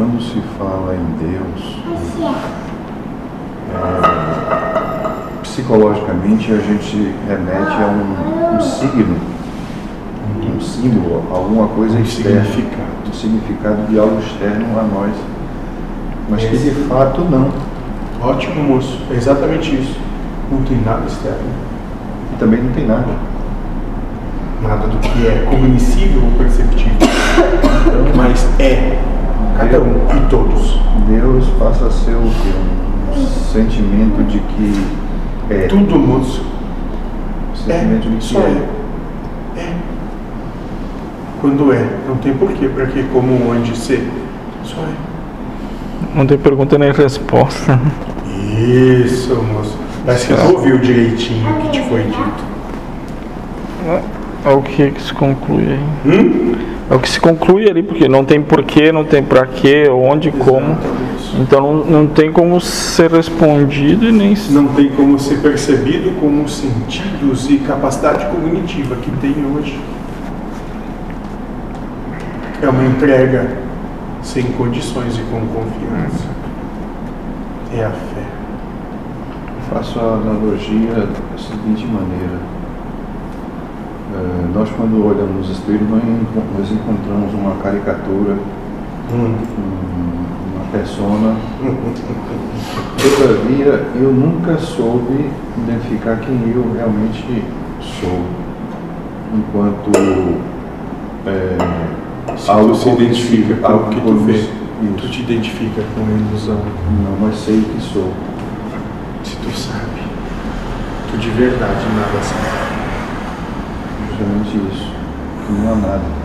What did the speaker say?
quando se fala em Deus, é, psicologicamente a gente remete a um, um signo, um símbolo, alguma coisa Um externa, significado. um significado de algo externo a nós, mas que de Esse. fato não. Ótimo, moço. É exatamente isso. Não tem nada externo. E também não tem nada. Nada do que é cognoscível ou perceptível. Mas é. Cada um e todos. Deus passa a ser o quê? Um sentimento de que é. Tudo, moço. Um sentimento de que só é. É. Quando é. Não tem porquê. Pra que, como, onde, ser. Só é. Não tem pergunta nem resposta. Isso, moço. Que tu ouviu direitinho o que te foi dito. É o que, que se conclui aí. Hum? É o que se conclui ali, porque não tem porquê, não tem pra quê, onde, como. Então não, não tem como ser respondido e nem Não tem como ser percebido com os sentidos e capacidade cognitiva que tem hoje. É uma entrega sem condições e com confiança. É a fé. Faço a analogia da seguinte maneira. Eh, nós, quando olhamos espelho, nós encon- nós encontramos uma caricatura, Hum. um- persona. Todavia, eu nunca soube identificar quem eu realmente sou. Enquanto eh, Se algo se identifica com algo o que tu cognos- vê, tu Isso. te identifica com a ilusão. Não, mas sei o que sou. Se tu sabe, tu de verdade nada sabe. Justamente isso. Que não há nada.